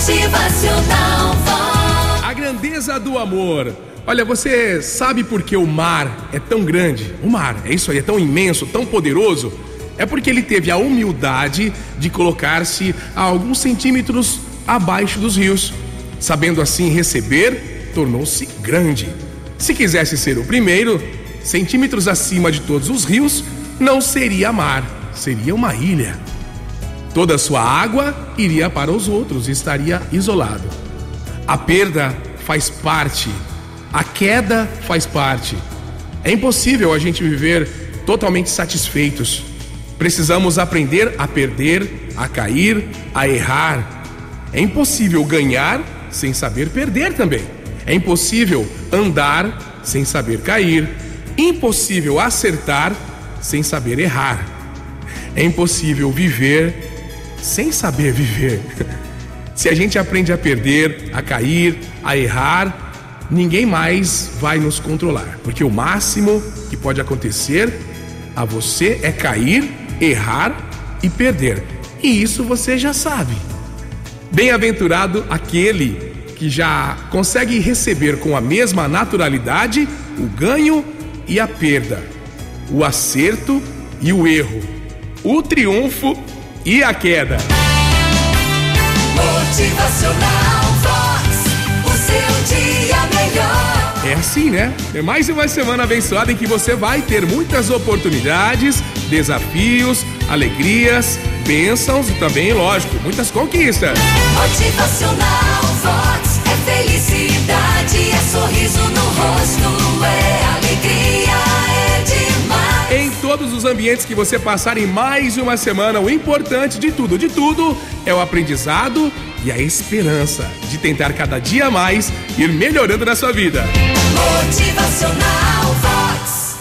Motivacional. A grandeza do amor. Olha, você sabe por que o mar é tão grande? O mar, é isso aí, é tão imenso, tão poderoso? É porque ele teve a humildade de colocar-se a alguns centímetros abaixo dos rios. Sabendo assim receber, tornou-se grande. Se quisesse ser o primeiro, centímetros acima de todos os rios, não seria mar, seria uma ilha. Toda a sua água iria para os outros e estaria isolado. A perda faz parte, a queda faz parte. É impossível a gente viver totalmente satisfeitos. Precisamos aprender a perder, a cair, a errar. É impossível ganhar sem saber perder também. É impossível andar sem saber cair. Impossível acertar sem saber errar. É impossível viver sem saber viver. Se a gente aprende a perder, a cair, a errar, ninguém mais vai nos controlar, porque o máximo que pode acontecer a você é cair, errar e perder. E isso você já sabe. Bem-aventurado aquele que já consegue receber com a mesma naturalidade o ganho e a perda, o acerto e o erro, o triunfo e a queda. Motivacional Vox. O seu dia melhor. É assim, né? É mais uma semana abençoada em que você vai ter muitas oportunidades, desafios, alegrias, bênçãos e também, lógico, muitas conquistas. Motivacional Vox. É felicidade, os ambientes que você passar em mais uma semana, o importante de tudo, de tudo, é o aprendizado e a esperança de tentar cada dia mais ir melhorando na sua vida. Motivacional